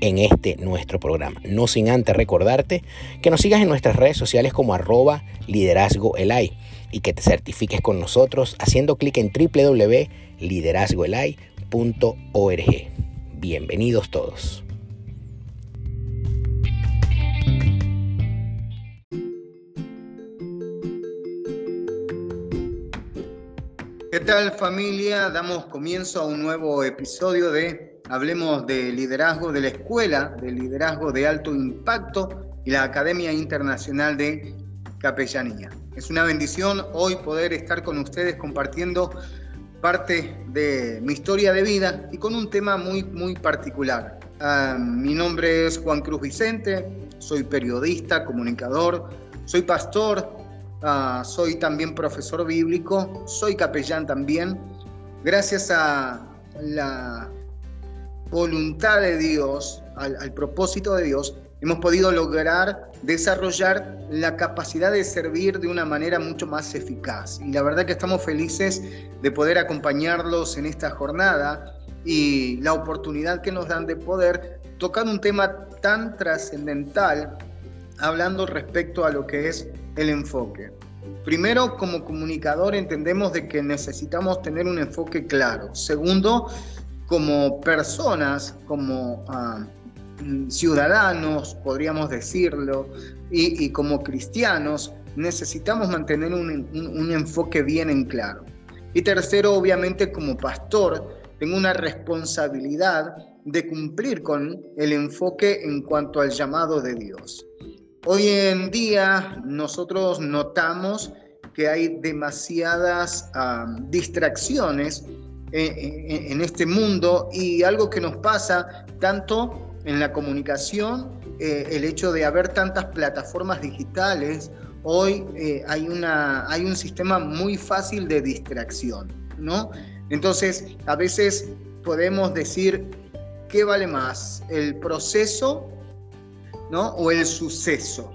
en este nuestro programa. No sin antes recordarte que nos sigas en nuestras redes sociales como arroba liderazgo y que te certifiques con nosotros haciendo clic en www.liderazgoelay.org. Bienvenidos todos. ¿Qué tal familia? Damos comienzo a un nuevo episodio de hablemos de liderazgo de la Escuela de Liderazgo de Alto Impacto y la Academia Internacional de Capellanía. Es una bendición hoy poder estar con ustedes compartiendo parte de mi historia de vida y con un tema muy, muy particular. Ah, mi nombre es Juan Cruz Vicente, soy periodista, comunicador, soy pastor, ah, soy también profesor bíblico, soy capellán también. Gracias a la voluntad de Dios, al, propósito de Dios, hemos podido lograr desarrollar la capacidad de servir de una manera mucho más eficaz. Y la verdad que estamos felices de poder acompañarlos en esta jornada y la oportunidad que nos dan de poder tocar un tema tan trascendental hablando respecto a lo que es el enfoque. Primero, como comunicador entendemos de que necesitamos tener un enfoque claro. Segundo, como personas, como ah, ciudadanos, podríamos decirlo, y, como cristianos, necesitamos mantener un, enfoque bien en claro. Y tercero, obviamente, como pastor, tengo una responsabilidad de cumplir con el enfoque en cuanto al llamado de Dios. Hoy en día nosotros notamos que hay demasiadas ah, distracciones en este mundo y algo que nos pasa tanto en la comunicación, eh, el hecho de haber tantas plataformas digitales, hoy eh, hay, una, hay un sistema muy fácil de distracción, ¿no? Entonces, a veces podemos decir, ¿qué vale más? ¿El proceso, ¿no? O el suceso.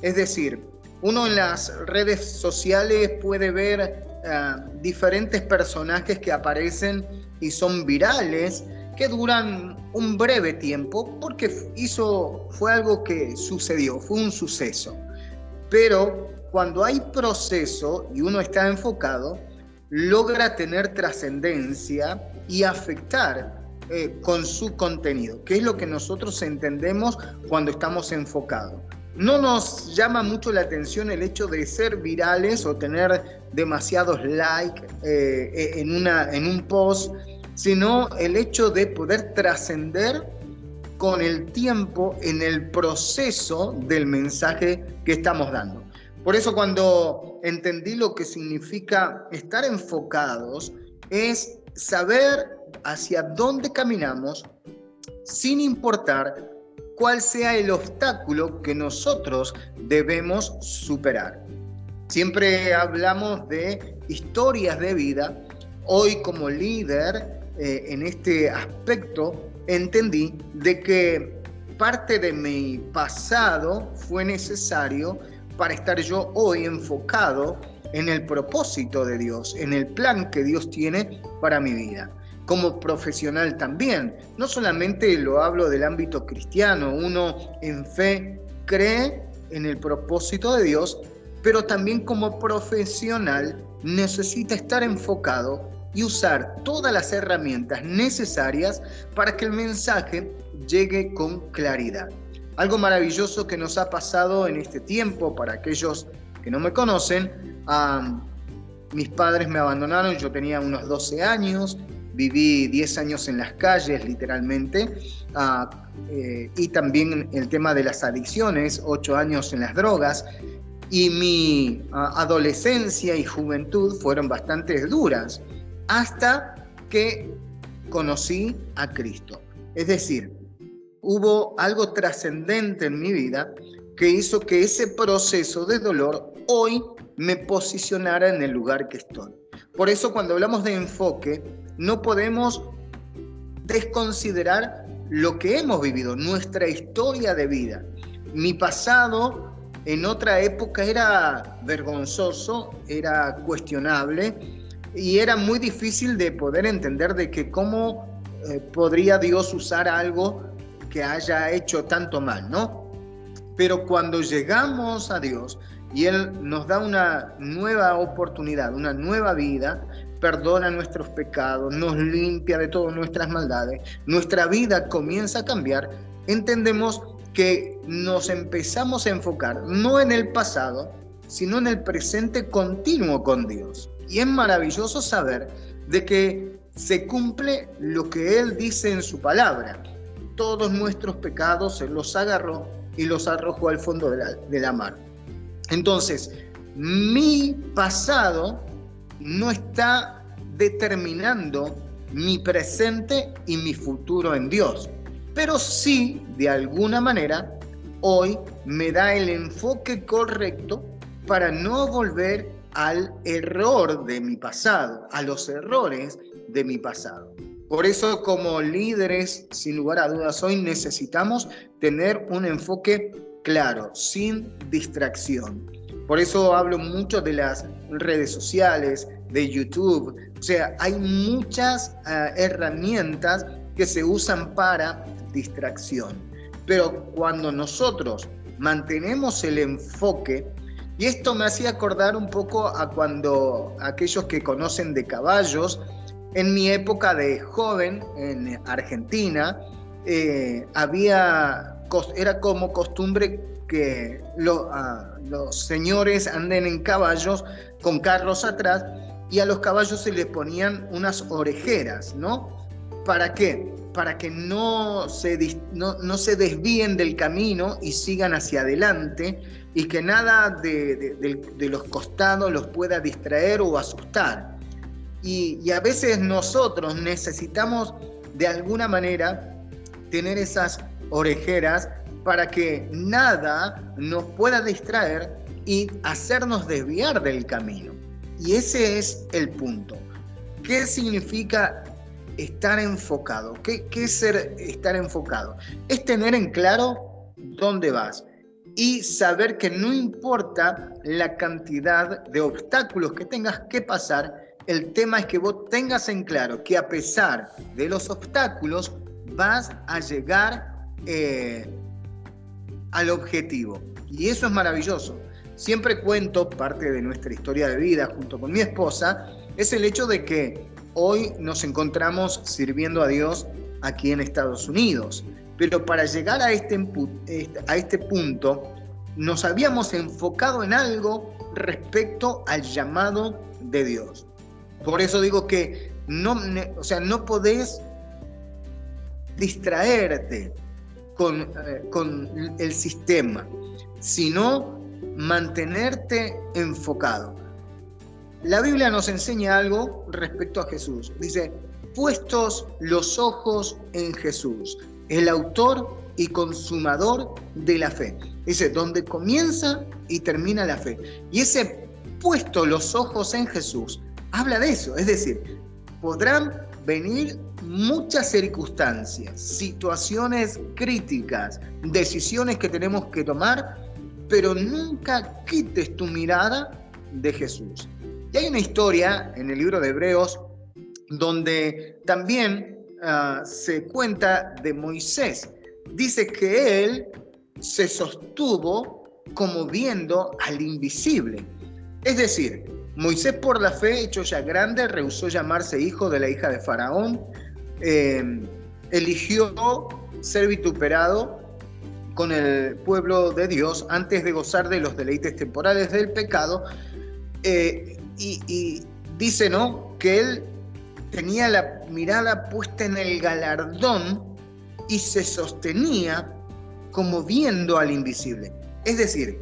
Es decir, uno en las redes sociales puede ver eh, diferentes personajes que aparecen y son virales, que duran un breve tiempo, porque hizo, fue algo que sucedió, fue un suceso. Pero cuando hay proceso y uno está enfocado, logra tener trascendencia y afectar eh, con su contenido, que es lo que nosotros entendemos cuando estamos enfocados. No nos llama mucho la atención el hecho de ser virales o tener demasiados likes eh, una, en un post, sino el hecho de poder trascender con el tiempo en el proceso del mensaje que estamos dando. Por eso cuando entendí lo que significa estar enfocados, es saber hacia dónde caminamos sin importar cuál sea el obstáculo que nosotros debemos superar. Siempre hablamos de historias de vida. Hoy como líder eh, en este aspecto entendí de que parte de mi pasado fue necesario para estar yo hoy enfocado en el propósito de Dios, en el plan que Dios tiene para mi vida como profesional también. No solamente lo hablo del ámbito cristiano, uno en fe cree en el propósito de Dios, pero también como profesional necesita estar enfocado y usar todas las herramientas necesarias para que el mensaje llegue con claridad. Algo maravilloso que nos ha pasado en este tiempo, para aquellos que no me conocen, mis padres me abandonaron, yo tenía unos 12 años, viví 10 años en las calles, literalmente, ah, eh, y también el tema de las adicciones, 8 años en las drogas, y mi ah, adolescencia y juventud fueron bastante duras, hasta que conocí a Cristo. Es decir, hubo algo trascendente en mi vida que hizo que ese proceso de dolor hoy me posicionara en el lugar que estoy. Por eso cuando hablamos de enfoque, no podemos desconsiderar lo que hemos vivido, nuestra historia de vida. Mi pasado en otra época era vergonzoso, era cuestionable y era muy difícil de poder entender de que cómo eh, podría Dios usar algo que haya hecho tanto mal, ¿no? Pero cuando llegamos a Dios y Él nos da una nueva oportunidad, una nueva vida, perdona nuestros pecados, nos limpia de todas nuestras maldades, nuestra vida comienza a cambiar, entendemos que nos empezamos a enfocar no en el pasado, sino en el presente continuo con Dios. Y es maravilloso saber de que se cumple lo que Él dice en su palabra. Todos nuestros pecados Él los agarró y los arrojó al fondo de la, de la mar. Entonces, mi pasado no está determinando mi presente y mi futuro en Dios pero sí, de alguna manera, hoy me da el enfoque correcto para no volver al error de mi pasado, a los errores de mi pasado. Por eso como líderes, sin lugar a dudas, hoy necesitamos tener un enfoque claro, sin distracción. Por eso hablo mucho de las redes sociales, de YouTube. O sea, hay muchas uh, herramientas que se usan para distracción. Pero cuando nosotros mantenemos el enfoque, y esto me hacía acordar un poco a cuando aquellos que conocen de caballos, en mi época de joven en Argentina, eh, había, era como costumbre que los señores anden en caballos con carros atrás y a los caballos se les ponían unas orejeras, ¿no? ¿Para qué? Para que no se, no, se desvíen del camino y sigan hacia adelante y que nada de, los costados los pueda distraer o asustar. Y, a veces nosotros necesitamos de alguna manera tener esas orejeras para que nada nos pueda distraer y hacernos desviar del camino. Y ese es el punto. ¿Qué significa estar enfocado. ¿Qué, es ser estar enfocado? Es tener en claro dónde vas y saber que no importa la cantidad de obstáculos que tengas que pasar, el tema es que vos tengas en claro que a pesar de los obstáculos vas a llegar eh, al objetivo. Y eso es maravilloso. Siempre cuento parte de nuestra historia de vida junto con mi esposa, es el hecho de que Hoy nos encontramos sirviendo a Dios aquí en Estados Unidos, pero para llegar a este, a este punto nos habíamos enfocado en algo respecto al llamado de Dios. Por eso digo que no, o sea, no podés distraerte con, con el sistema, sino mantenerte enfocado. La Biblia nos enseña algo respecto a Jesús. Dice, puestos los ojos en Jesús, el autor y consumador de la fe. Dice, donde comienza y termina la fe. Y ese puesto los ojos en Jesús habla de eso. Es decir, podrán venir muchas circunstancias, situaciones críticas, decisiones que tenemos que tomar, pero nunca quites tu mirada de Jesús. Y hay una historia en el libro de Hebreos donde también ah, se cuenta de Moisés. Dice que él se sostuvo como viendo al invisible. Es decir, Moisés por la fe, hecho ya grande, rehusó llamarse hijo de la hija de Faraón, em, eligió ser vituperado con el pueblo de Dios antes de gozar de los deleites temporales del pecado, eh, y, dice, ¿no? Que él tenía la mirada puesta en el galardón y se sostenía como viendo al invisible. Es decir,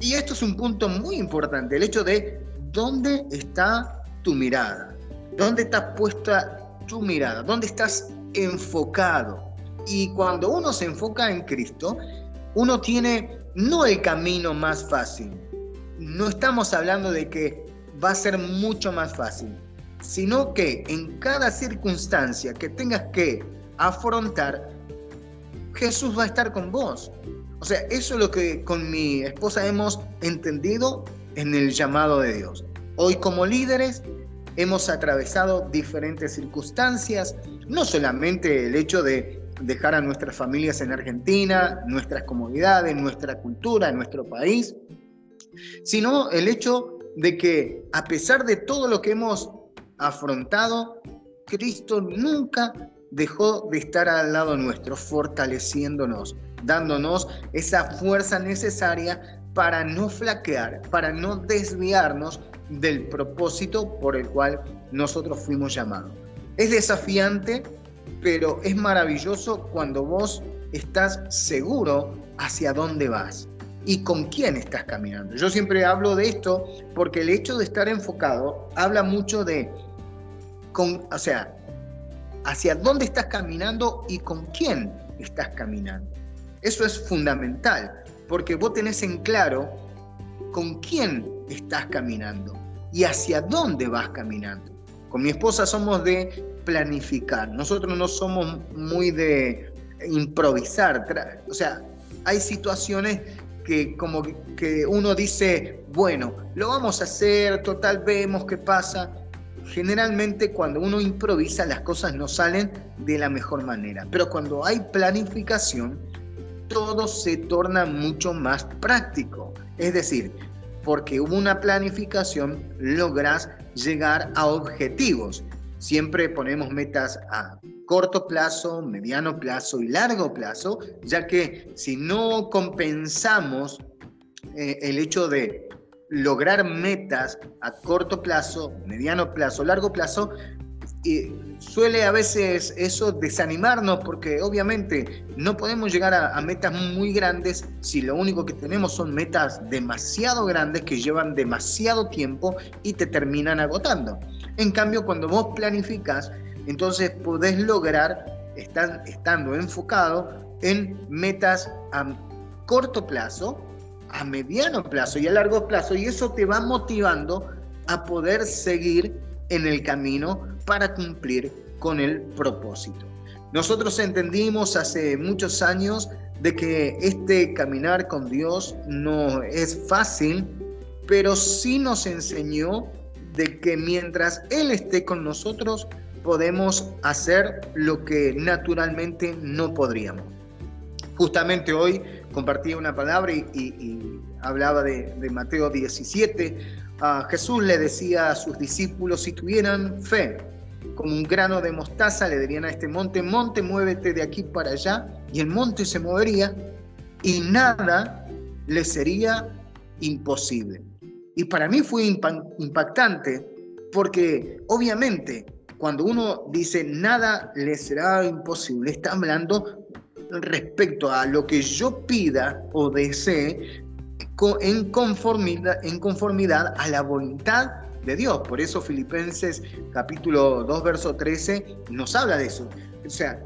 y esto es un punto muy importante, el hecho de dónde está tu mirada, dónde está puesta tu mirada, dónde estás enfocado. Y cuando uno se enfoca en Cristo, uno tiene no el camino más fácil. No estamos hablando de que va a ser mucho más fácil, sino que en cada circunstancia que tengas que afrontar, Jesús va a estar con vos. O sea, eso es lo que con mi esposa hemos entendido en el llamado de Dios. Hoy como líderes hemos atravesado diferentes circunstancias, no solamente el hecho de dejar a nuestras familias en Argentina, nuestras comunidades, nuestra cultura, nuestro país, sino el hecho de que a pesar de todo lo que hemos afrontado, Cristo nunca dejó de estar al lado nuestro, fortaleciéndonos, dándonos esa fuerza necesaria para no flaquear, para no desviarnos del propósito por el cual nosotros fuimos llamados. Es desafiante, pero es maravilloso cuando vos estás seguro hacia dónde vas y con quién estás caminando. Yo siempre hablo de esto porque el hecho de estar enfocado habla mucho de, o sea, hacia dónde estás caminando y con quién estás caminando. Eso es fundamental, porque vos tenés en claro con quién estás caminando y hacia dónde vas caminando. Con mi esposa somos de planificar, nosotros no somos muy de improvisar, o sea, hay situaciones que como que uno dice, bueno, lo vamos a hacer, total vemos qué pasa. Generalmente cuando uno improvisa las cosas no salen de la mejor manera, pero cuando hay planificación, todo se torna mucho más práctico. Es decir, porque hubo una planificación, logras llegar a objetivos. Siempre ponemos metas a corto plazo, mediano plazo y largo plazo, ya que si no compensamos eh, el hecho de lograr metas a corto plazo, mediano plazo, largo plazo, y suele a veces eso desanimarnos porque obviamente no podemos llegar a, metas muy grandes si lo único que tenemos son metas demasiado grandes que llevan demasiado tiempo y te terminan agotando. En cambio, cuando vos planificas, entonces podés lograr, estando enfocado en metas a corto plazo, a mediano plazo y a largo plazo, y eso te va motivando a poder seguir en el camino para cumplir con el propósito. Nosotros entendimos hace muchos años de que este caminar con Dios no es fácil, pero sí nos enseñó de que mientras Él esté con nosotros, podemos hacer lo que naturalmente no podríamos. Justamente hoy compartí una palabra y, hablaba de, Mateo 17. A Jesús le decía a sus discípulos, si tuvieran fe, como un grano de mostaza, le dirían a este monte, monte, muévete de aquí para allá, y el monte se movería y nada le sería imposible. Y para mí fue impactante porque obviamente cuando uno dice nada le será imposible, está hablando respecto a lo que yo pida o desee en conformidad, en conformidad a la voluntad de Dios. Por eso Filipenses capítulo 2, verso 13 nos habla de eso. O sea,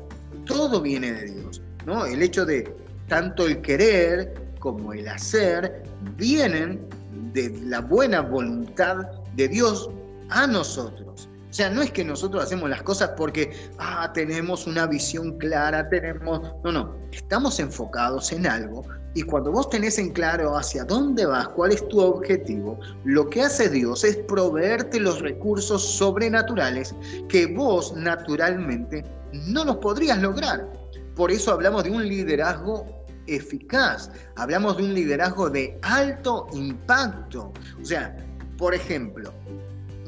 todo viene de Dios. ¿no? El hecho de tanto el querer como el hacer vienen de la buena voluntad de Dios a nosotros. O sea, no es que nosotros hacemos las cosas porque ah, tenemos una visión clara, tenemos... No, no, estamos enfocados en algo y cuando vos tenés en claro hacia dónde vas, cuál es tu objetivo, lo que hace Dios es proveerte los recursos sobrenaturales que vos naturalmente no los podrías lograr. Por eso hablamos de un liderazgo eficaz, hablamos de un liderazgo de alto impacto. O sea, por ejemplo,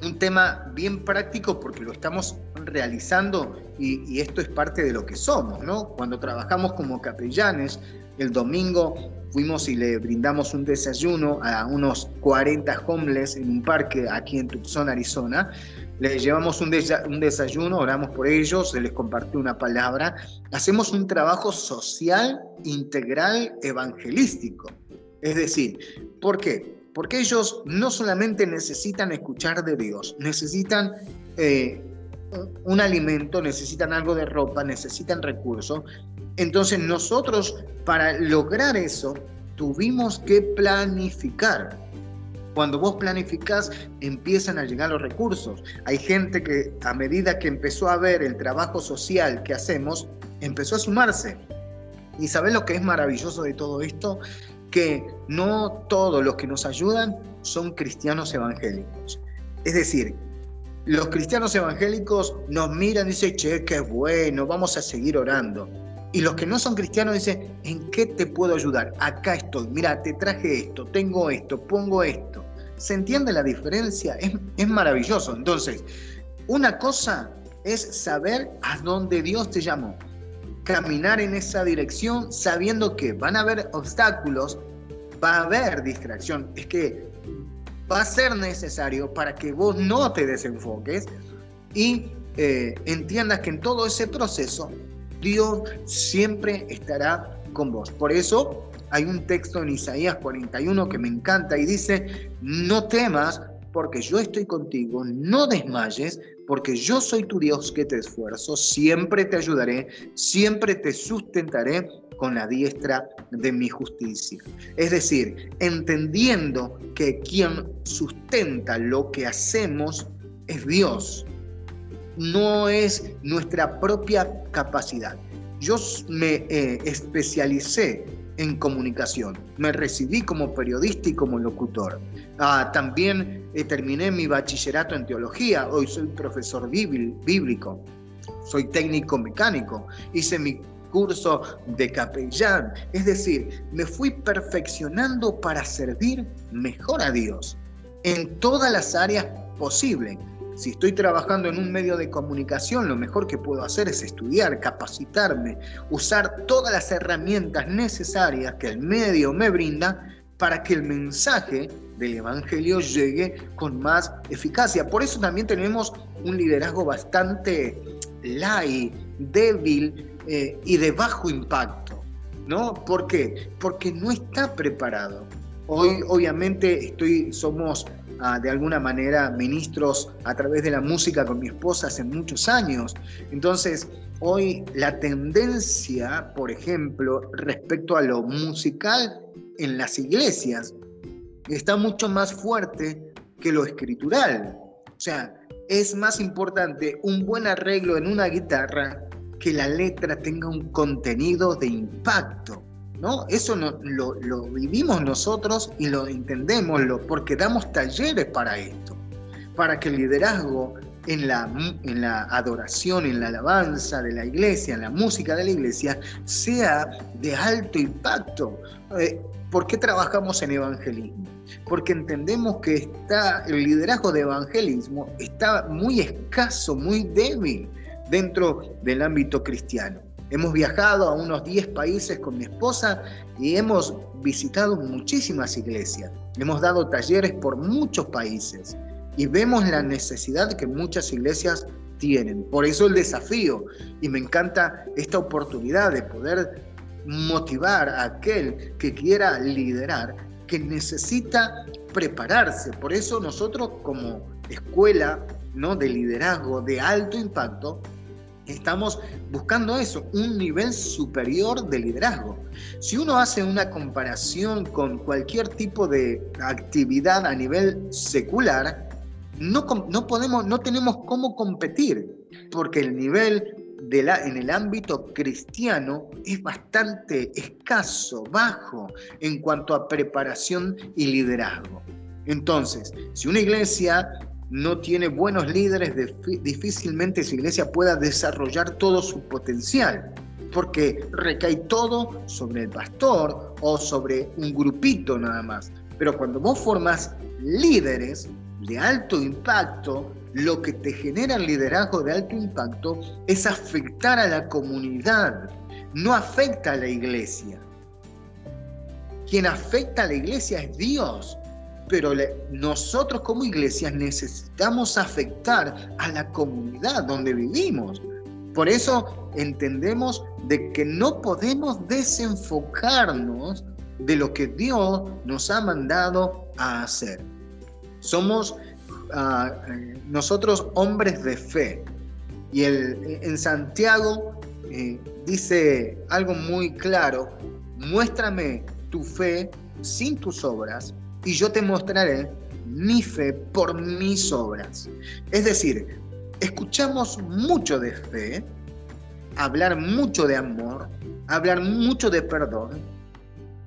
un tema bien práctico porque lo estamos realizando y, y, esto es parte de lo que somos, ¿no? Cuando trabajamos como capellanes, el domingo fuimos y le brindamos un desayuno a unos 40 homeless en un parque aquí en Tucson, Arizona. Les llevamos un, desayuno, oramos por ellos, les compartió una palabra. Hacemos un trabajo social, integral, evangelístico. Es decir, ¿por qué? Porque ellos no solamente necesitan escuchar de Dios, necesitan eh, un alimento, necesitan algo de ropa, necesitan recursos, entonces nosotros para lograr eso tuvimos que planificar. Cuando vos planificás, empiezan a llegar los recursos. Hay gente que a medida que empezó a ver el trabajo social que hacemos, empezó a sumarse. ¿Y sabés lo que es maravilloso de todo esto? Que no todos los que nos ayudan son cristianos evangélicos. Es decir, los cristianos evangélicos nos miran y dicen, che, qué bueno, vamos a seguir orando. Y los que no son cristianos dicen, ¿en qué te puedo ayudar? Acá estoy, mira, te traje esto, tengo esto, pongo esto. ¿Se entiende la diferencia? Es, es maravilloso. Entonces, una cosa es saber a dónde Dios te llamó. Caminar en esa dirección sabiendo que van a haber obstáculos, va a haber distracción. Es que va a ser necesario para que vos no te desenfoques y eh, entiendas que en todo ese proceso Dios siempre estará con vos. Por eso hay un texto en Isaías 41 que me encanta y dice, no temas porque yo estoy contigo, no desmayes, porque yo soy tu Dios que te esfuerzo, siempre te ayudaré, siempre te sustentaré con la diestra de mi justicia. Es decir, entendiendo que quien sustenta lo que hacemos es Dios, no es nuestra propia capacidad. Yo me eh, especialicé en comunicación, me recibí como periodista y como locutor. Ah, también eh, terminé mi bachillerato en teología, hoy soy profesor bíblico, soy técnico mecánico, hice mi curso de capellán, es decir, me fui perfeccionando para servir mejor a Dios en todas las áreas posibles. Si estoy trabajando en un medio de comunicación, lo mejor que puedo hacer es estudiar, capacitarme, usar todas las herramientas necesarias que el medio me brinda para que el mensaje del Evangelio llegue con más eficacia. Por eso también tenemos un liderazgo bastante light, débil eh, y de bajo impacto. ¿No? ¿Por qué? Porque no está preparado. Hoy obviamente estoy, somos de alguna manera ministros a través de la música con mi esposa hace muchos años. Entonces, hoy la tendencia, por ejemplo, respecto a lo musical en las iglesias, está mucho más fuerte que lo escritural. O sea, es más importante un buen arreglo en una guitarra que la letra tenga un contenido de impacto. ¿No? Eso lo, vivimos nosotros y lo entendemos porque damos talleres para esto, para que el liderazgo en la, en la adoración, en la alabanza de la iglesia, en la música de la iglesia, sea de alto impacto. Eh, ¿Por qué trabajamos en evangelismo? Porque entendemos que está, el liderazgo de evangelismo está muy escaso, muy débil dentro del ámbito cristiano. Hemos viajado a unos 10 países con mi esposa y hemos visitado muchísimas iglesias. Hemos dado talleres por muchos países y vemos la necesidad que muchas iglesias tienen. Por eso el desafío y me encanta esta oportunidad de poder motivar a aquel que quiera liderar, que necesita prepararse. Por eso nosotros como escuela ¿no? de liderazgo de alto impacto, estamos buscando eso, un nivel superior de liderazgo. Si uno hace una comparación con cualquier tipo de actividad a nivel secular, no, no podemos, no tenemos cómo competir, porque el nivel de la, en el ámbito cristiano es bastante escaso, bajo en cuanto a preparación y liderazgo. Entonces, si una iglesia no tiene buenos líderes, difícilmente esa iglesia pueda desarrollar todo su potencial, porque recae todo sobre el pastor o sobre un grupito nada más. Pero cuando vos formas líderes de alto impacto, lo que te genera el liderazgo de alto impacto es afectar a la comunidad, no afecta a la iglesia. Quien afecta a la iglesia es Dios pero nosotros como iglesias necesitamos afectar a la comunidad donde vivimos. Por eso entendemos de que no podemos desenfocarnos de lo que Dios nos ha mandado a hacer. Somos ah, nosotros hombres de fe. Y el, en Santiago eh, dice algo muy claro, muéstrame tu fe sin tus obras y yo te mostraré mi fe por mis obras. Es decir, escuchamos mucho de fe, hablar mucho de amor, hablar mucho de perdón,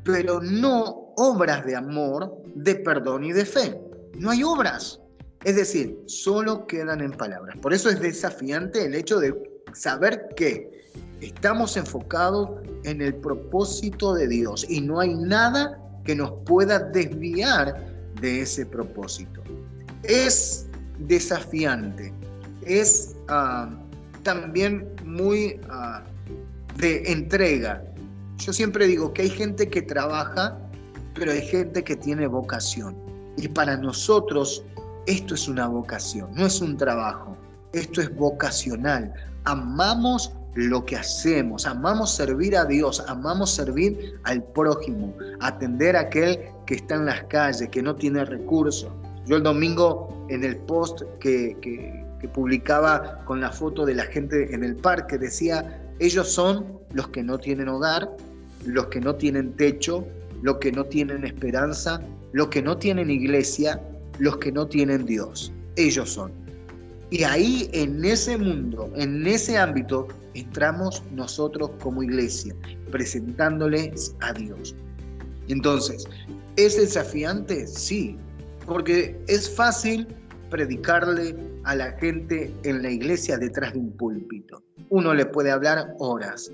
pero no obras de amor, de perdón y de fe. No hay obras. Es decir, solo quedan en palabras. Por eso es desafiante el hecho de saber que estamos enfocados en el propósito de Dios y no hay nada que nos pueda desviar de ese propósito. Es desafiante, es ah, también muy ah, de entrega. Yo siempre digo que hay gente que trabaja, pero hay gente que tiene vocación. Y para nosotros esto es una vocación, no es un trabajo, esto es vocacional. Amamos lo que hacemos, amamos servir a Dios, amamos servir al prójimo, atender a aquel que está en las calles, que no tiene recursos. Yo el domingo en el post que, que, publicaba con la foto de la gente en el parque decía, ellos son los que no tienen hogar, los que no tienen techo, los que no tienen esperanza, los que no tienen iglesia, los que no tienen Dios. Ellos son. Y ahí, en ese mundo, en ese ámbito, entramos nosotros como iglesia, presentándoles a Dios. Entonces, ¿es desafiante? Sí, porque es fácil predicarle a la gente en la iglesia detrás de un púlpito. Uno le puede hablar horas.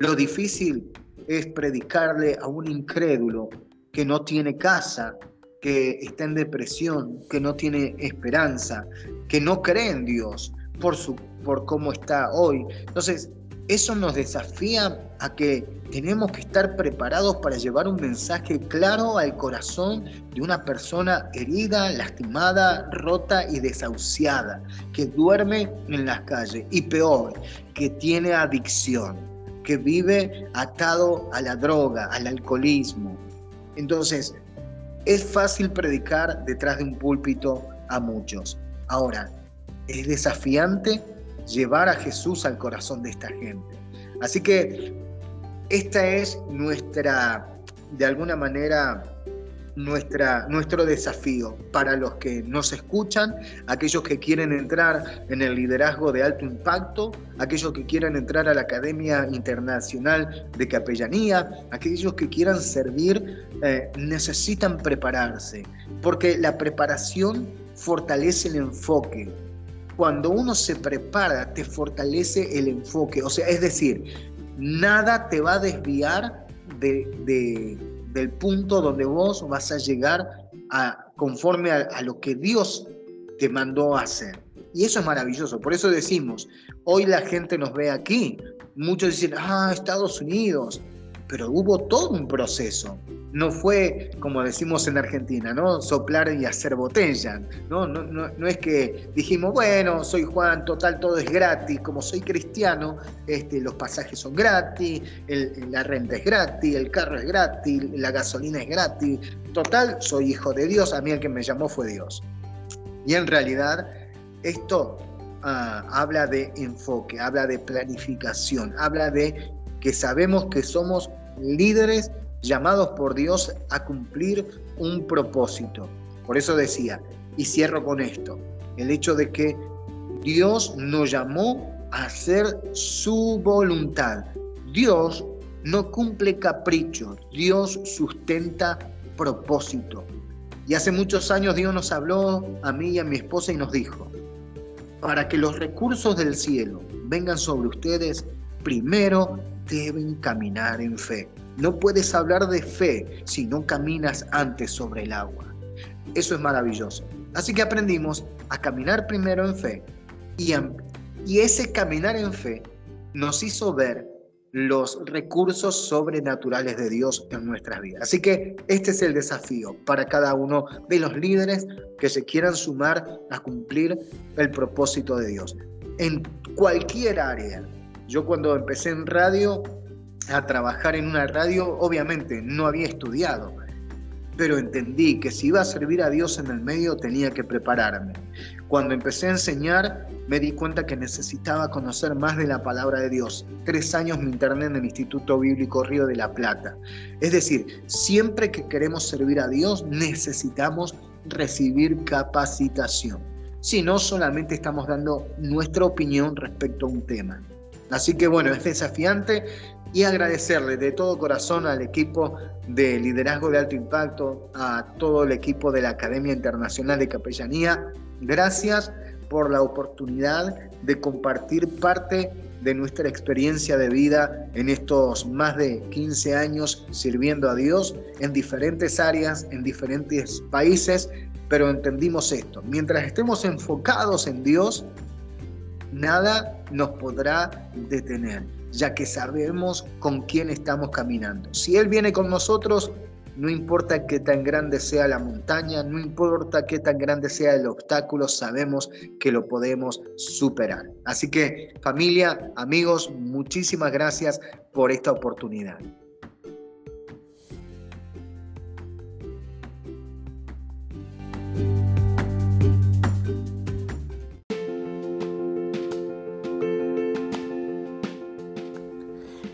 Lo difícil es predicarle a un incrédulo que no tiene casa, que está en depresión, que no tiene esperanza, que no cree en Dios por, su, por cómo está hoy. Entonces, eso nos desafía a que tenemos que estar preparados para llevar un mensaje claro al corazón de una persona herida, lastimada, rota y desahuciada, que duerme en las calles y peor, que tiene adicción, que vive atado a la droga, al alcoholismo. Entonces, es fácil predicar detrás de un púlpito a muchos. Ahora, es desafiante llevar a Jesús al corazón de esta gente. Así que esta es nuestra, de alguna manera, nuestra, nuestro desafío para los que nos escuchan, aquellos que quieren entrar en el liderazgo de alto impacto, aquellos que quieran entrar a la Academia Internacional de Capellanía, aquellos que quieran servir, eh, necesitan prepararse, porque la preparación fortalece el enfoque. Cuando uno se prepara, te fortalece el enfoque. O sea, es decir, nada te va a desviar de del punto donde vos vas a llegar conforme a, lo que Dios te mandó hacer. Y eso es maravilloso. Por eso decimos, hoy la gente nos ve aquí. Muchos dicen, ah, Estados Unidos pero hubo todo un proceso. No fue, como decimos en Argentina, ¿no? Soplar y hacer botella. ¿no? No, no, es que dijimos, bueno, soy Juan, total, todo es gratis. Como soy cristiano, este, los pasajes son gratis, la renta es gratis, el carro es gratis, la gasolina es gratis. Total, soy hijo de Dios, a mí el que me llamó fue Dios. Y en realidad, esto ah, habla de enfoque, habla de planificación, habla de que sabemos que somos líderes llamados por Dios a cumplir un propósito. Por eso decía, y cierro con esto, el hecho de que Dios nos llamó a hacer su voluntad. Dios no cumple caprichos, Dios sustenta propósito. Y hace muchos años Dios nos habló a mí y a mi esposa y nos dijo, para que los recursos del cielo vengan sobre ustedes, primero deben caminar en fe. No puedes hablar de fe si no caminas antes sobre el agua. Eso es maravilloso. Así que aprendimos a caminar primero en fe y, ese caminar en fe nos hizo ver los recursos sobrenaturales de Dios en nuestras vidas. Así que este es el desafío para cada uno de los líderes que se quieran sumar a cumplir el propósito de Dios. En cualquier área, yo cuando empecé en radio, a trabajar en una radio, obviamente no había estudiado. pero entendí que si iba a servir a Dios en el medio tenía que prepararme. Cuando empecé a enseñar me di cuenta que necesitaba conocer más de la palabra de Dios. Tres años me interné en el Instituto Bíblico Río de la Plata. Es decir, siempre que queremos servir a Dios necesitamos recibir capacitación. Si no, solamente estamos dando nuestra opinión respecto a un tema. Así que bueno, es desafiante y agradecerle de todo corazón al equipo de liderazgo de alto impacto, a todo el equipo de la Academia Internacional de Capellanía. Gracias por la oportunidad de compartir parte de nuestra experiencia de vida en estos más de 15 años sirviendo a Dios en diferentes áreas, en diferentes países, pero entendimos esto, mientras estemos enfocados en Dios, nada nos podrá detener, ya que sabemos con quién estamos caminando. Si Él viene con nosotros, no importa qué tan grande sea la montaña, no importa qué tan grande sea el obstáculo, sabemos que lo podemos superar. Así que familia, amigos, muchísimas gracias por esta oportunidad.